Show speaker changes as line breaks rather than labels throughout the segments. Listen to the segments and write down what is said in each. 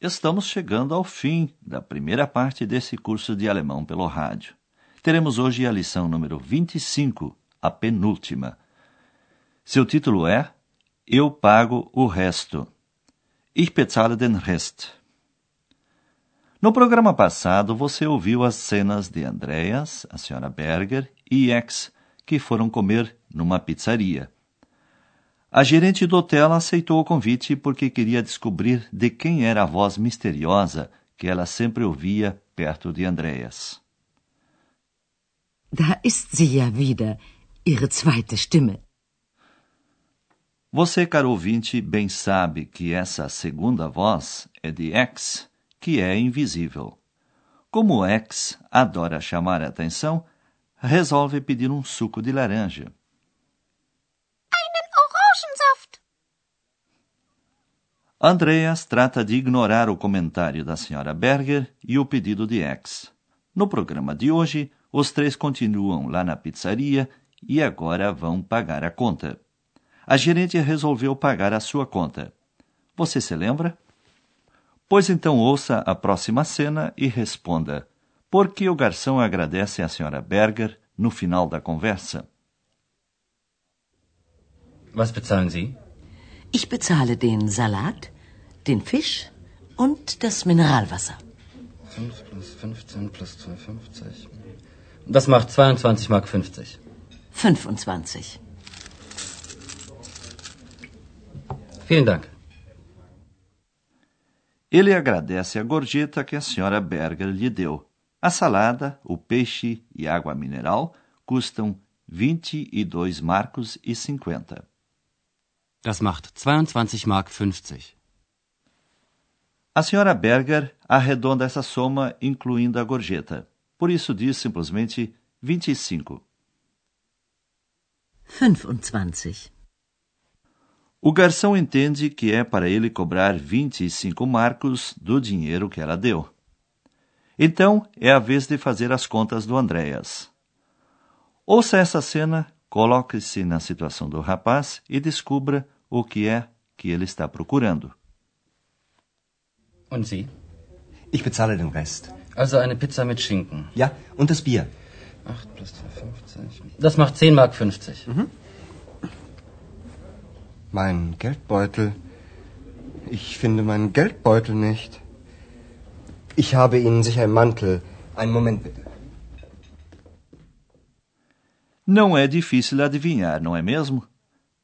Estamos chegando ao fim da primeira parte desse curso de alemão pelo rádio. Teremos hoje a lição número 25, a penúltima. Seu título é Eu pago o resto. Ich bezahle den Rest. No programa passado, você ouviu as cenas de Andreas, a senhora Berger e X, que foram comer numa pizzaria. A gerente do hotel aceitou o convite porque queria descobrir de quem era a voz misteriosa que ela sempre ouvia perto de Andreas.
Da ist sie ja wieder, ihre zweite Stimme.
Você, caro ouvinte, bem sabe que essa segunda voz é de X, que é invisível. Como X adora chamar a atenção, resolve pedir um suco de laranja. Andreas trata de ignorar o comentário da senhora Berger e o pedido de X. No programa de hoje, os três continuam lá na pizzaria e agora vão pagar a conta. A gerente resolveu pagar a sua conta. Você se lembra? Pois então ouça a próxima cena e responda: por que o garçom agradece à senhora Berger no final da conversa?
Was bezahlen Sie?
Ich bezahle den Salat, den Fisch und das Mineralwasser.
5 plus 15 plus 2,50. Das macht 22 Mark 50.
25.
Vielen Dank.
Ele agradece a gorjeta que a senhora Berger lhe deu. A salada, o peixe e água mineral custam 22 marcos e 50.
Das macht 22 Mark 50.
A senhora Berger arredonda essa soma incluindo a gorjeta. Por isso diz simplesmente 25.
25.
O garçom entende que é para ele cobrar 25 marcos do dinheiro que ela deu. Então é a vez de fazer as contas do Andreas. Ouça essa cena, coloque-se na situação do rapaz e descubra o que é que ele está procurando.
Und Sie?
ich bezahle den Rest.
Also eine Pizza mit Schinken.
Ja, und das Bier.
8 plus 2,50. Das macht 10 Mark 50.
Mein Geldbeutel. Ich finde meinen Geldbeutel nicht. Ich habe Ihnen sicher im Mantel. Einen Moment bitte.
Não é difícil adivinhar, não é mesmo?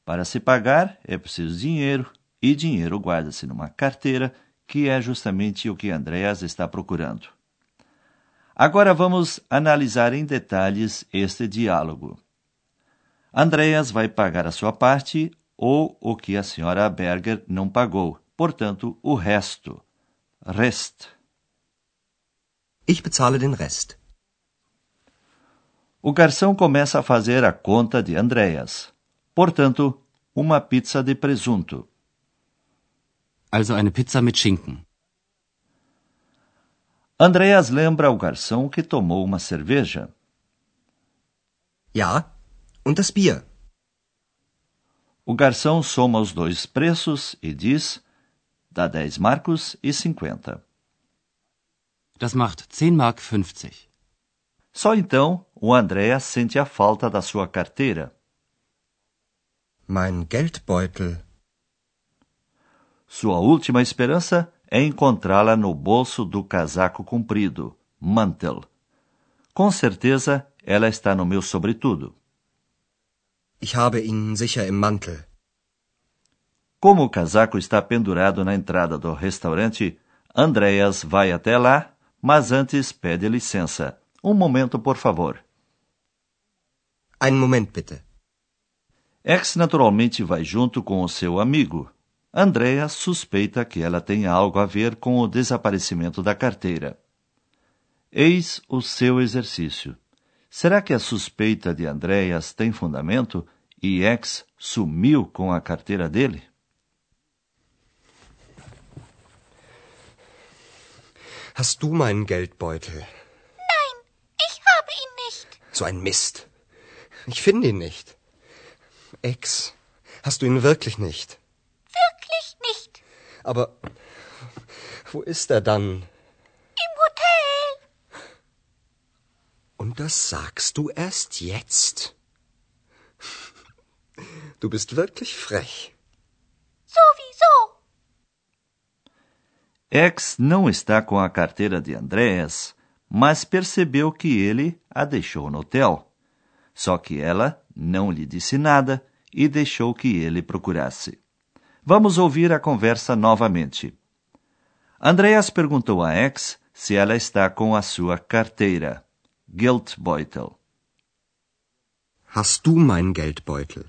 Para se pagar é preciso dinheiro, e dinheiro guarda-se numa carteira, que é justamente o que Andreas está procurando. Agora vamos analisar em detalhes este diálogo. Andreas vai pagar a sua parte ou o que a senhora Berger não pagou, portanto, o resto. Rest.
Ich bezahle den Rest.
O garçom começa a fazer a conta de Andreas. Portanto, uma pizza de presunto.
Also eine Pizza mit Schinken.
Andreas lembra ao garçom que tomou uma cerveja.
Ja, und das Bier.
O garçom soma os dois preços e diz: dá 10 marcos e 50.
Das macht 10 Mark 50.
Só então o Andreas sente a falta da sua carteira.
Mein Geldbeutel.
Sua última esperança é encontrá-la no bolso do casaco comprido, mantel. Com certeza, ela está no meu sobretudo.
Ich habe ihn sicher im Mantel.
Como o casaco está pendurado na entrada do restaurante, Andreas vai até lá, mas antes pede licença. Um momento, por favor.
Einen Moment bitte.
X naturalmente vai junto com o seu amigo. Andrea suspeita que ela tem algo a ver com o desaparecimento da carteira. Eis o seu exercício. Será que a suspeita de Andreas tem fundamento e X sumiu com a carteira dele?
Hast du meinen Geldbeutel?
Nein, ich habe ihn nicht.
So ein Mist. Ich finde ihn nicht. Ex, hast du ihn wirklich nicht?
Wirklich nicht.
Aber wo ist er dann?
Im Hotel.
Und das sagst du erst jetzt? Du bist wirklich frech.
Sowieso.
X não está com a carteira de Andreas, mas percebeu que ele a deixou no hotel. Só que ela não lhe disse nada e deixou que ele procurasse. Vamos ouvir a conversa novamente. Andreas perguntou a X se ela está com a sua carteira, Geldbeutel.
Hast du mein Geldbeutel?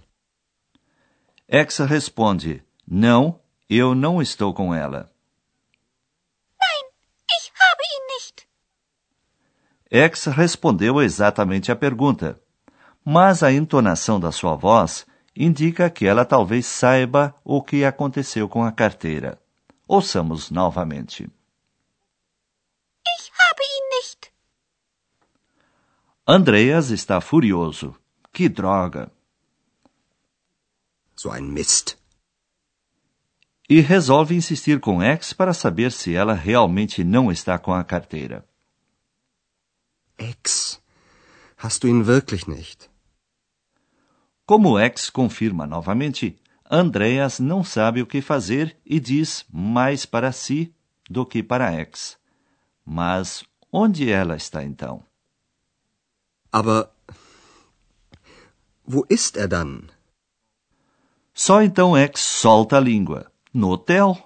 X responde: Não, eu não estou com ela.
Nein, ich habe ihn nicht.
X respondeu exatamente a pergunta, mas a entonação da sua voz indica que ela talvez saiba o que aconteceu com a carteira. Ouçamos novamente.
Ich habe ihn nicht.
Andreas está furioso. Que droga!
So ein Mist.
E resolve insistir com X para saber se ela realmente não está com a carteira.
Ex, hast du ihn wirklich nicht?
Como X confirma novamente, Andreas não sabe o que fazer e diz mais para si do que para X. Mas onde ela está então?
Aber wo ist er dann?
Só então X solta a língua. No hotel.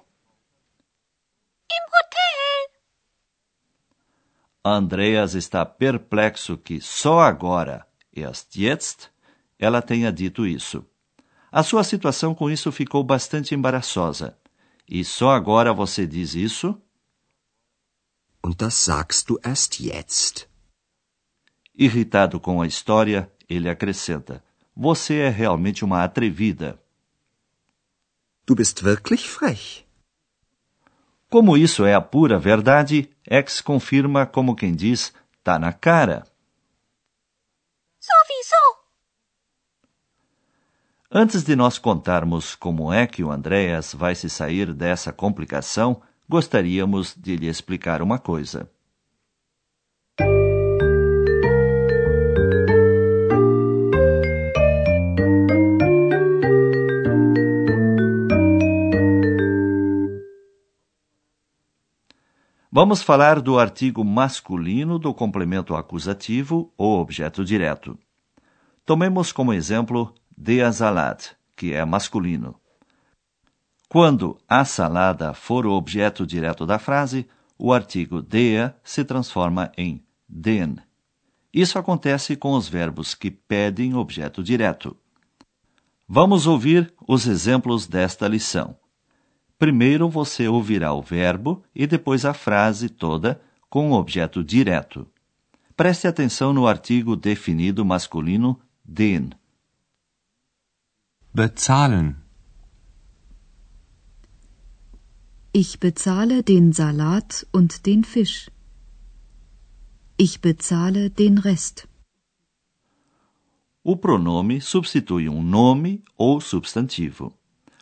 Im Hotel.
Andreas está perplexo que só agora, erst jetzt, ela tenha dito isso. A sua situação com isso ficou bastante embaraçosa. E só agora você diz isso?
Und das sagst du erst jetzt.
Irritado com a história, ele acrescenta: Você é realmente uma atrevida.
Du bist wirklich frech.
Como isso é a pura verdade, X confirma como quem diz: tá na cara.
Sowieso.
Antes de nós contarmos como é que o Andreas vai se sair dessa complicação, gostaríamos de lhe explicar uma coisa. Vamos falar do artigo masculino do complemento acusativo ou objeto direto. Tomemos como exemplo der Salat, que é masculino. Quando a salada for o objeto direto da frase, o artigo der se transforma em den. Isso acontece com os verbos que pedem objeto direto. Vamos ouvir os exemplos desta lição. Primeiro você ouvirá o verbo e depois a frase toda com o objeto direto. Preste atenção no artigo definido masculino den.
Bezahlen.
Ich bezahle den Salat und den Fisch. Ich bezahle den Rest.
O pronome substitui um nome ou substantivo.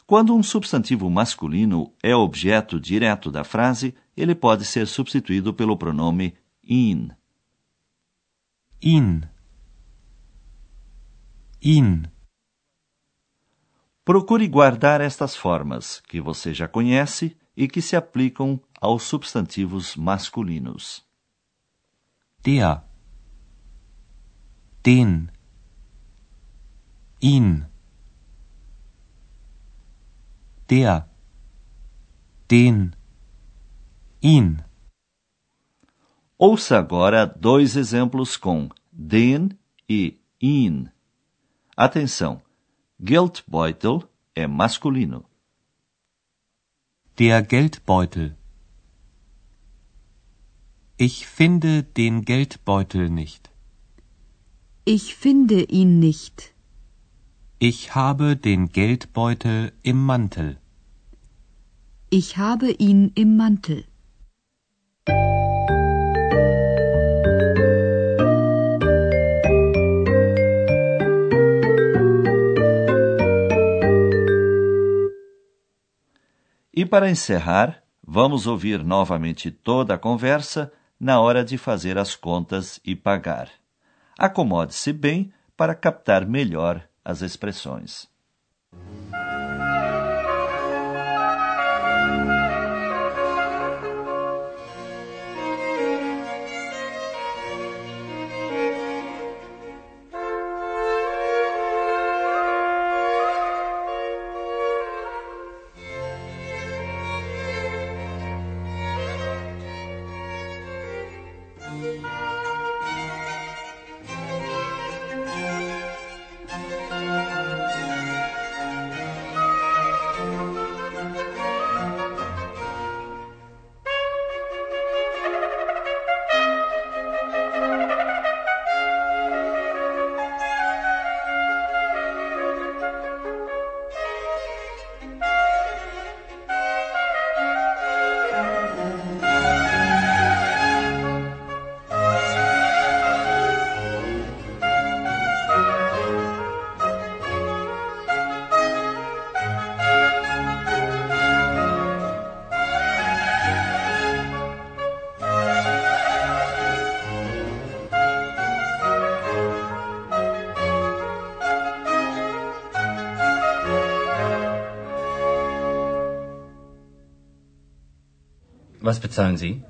Quando um substantivo masculino é objeto direto da frase, ele pode ser substituído pelo pronome in.
In. In.
Procure guardar estas formas, que você já conhece e que se aplicam aos substantivos masculinos.
Der. Den. Ihn. Der. Den. Ihn.
Ouça agora dois exemplos com den e in. Atenção! Geldbeutel é masculino.
Der Geldbeutel. Ich finde den Geldbeutel nicht.
Ich finde ihn nicht.
Ich habe den Geldbeutel im Mantel.
Ich habe ihn im Mantel.
Para encerrar, vamos ouvir novamente toda a conversa na hora de fazer as contas e pagar. Acomode-se bem para captar melhor as expressões.
Was bezahlen Sie?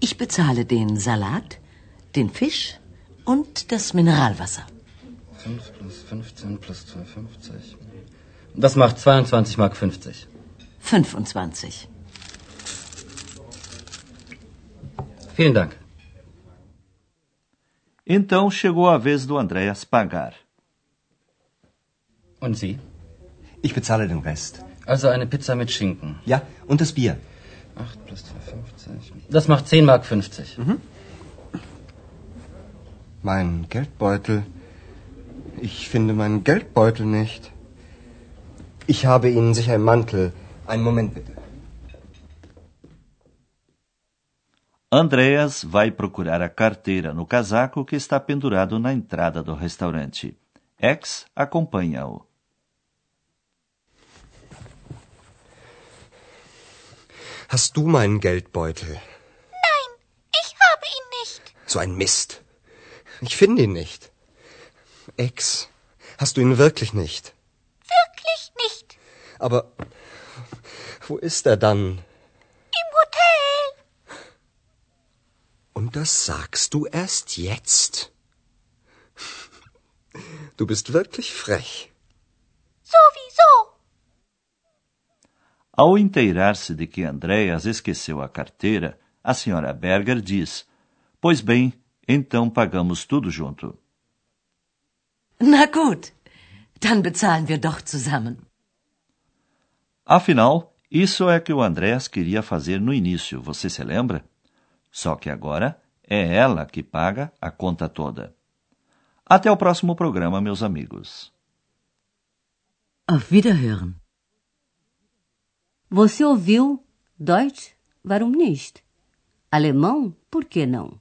Ich bezahle den Salat, den Fisch und das Mineralwasser.
5 plus 15 plus 2,50. Das macht 22 Mark 50.
25.
Vielen Dank.
Então chegou a vez do Andréas pagar.
Und Sie?
Ich bezahle den Rest.
Also eine Pizza mit Schinken.
Ja, und das Bier.
8 plus 2,50. Das macht 10 Mark 50.
Mein Geldbeutel. Ich finde meinen Geldbeutel nicht. Ich habe Ihnen sicher im Mantel. Einen Moment bitte.
Andreas vai procurar a carteira no casaco que está pendurado na entrada do restaurante. X acompanha-o.
Hast du meinen Geldbeutel?
Nein, ich habe ihn nicht.
So ein Mist. Ich finde ihn nicht. Ex, hast du ihn wirklich nicht?
Wirklich nicht.
Aber wo ist er dann?
Im Hotel.
Und das sagst du erst jetzt? Du bist wirklich frech.
Sowieso.
Ao inteirar-se de que Andreas esqueceu a carteira, a senhora Berger diz: Pois bem, então pagamos tudo junto.
Na gut, dann bezahlen wir doch zusammen.
Afinal, isso é que o Andreas queria fazer no início, você se lembra? Só que agora é ela que paga a conta toda. Até o próximo programa, meus amigos.
Auf Wiederhören.
Você ouviu Deutsch? Warum nicht? Alemão? Por que não?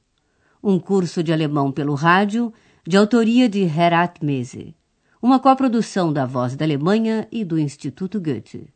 Um curso de alemão pelo rádio, de autoria de Herat Mese. Uma coprodução da Voz da Alemanha e do Instituto Goethe.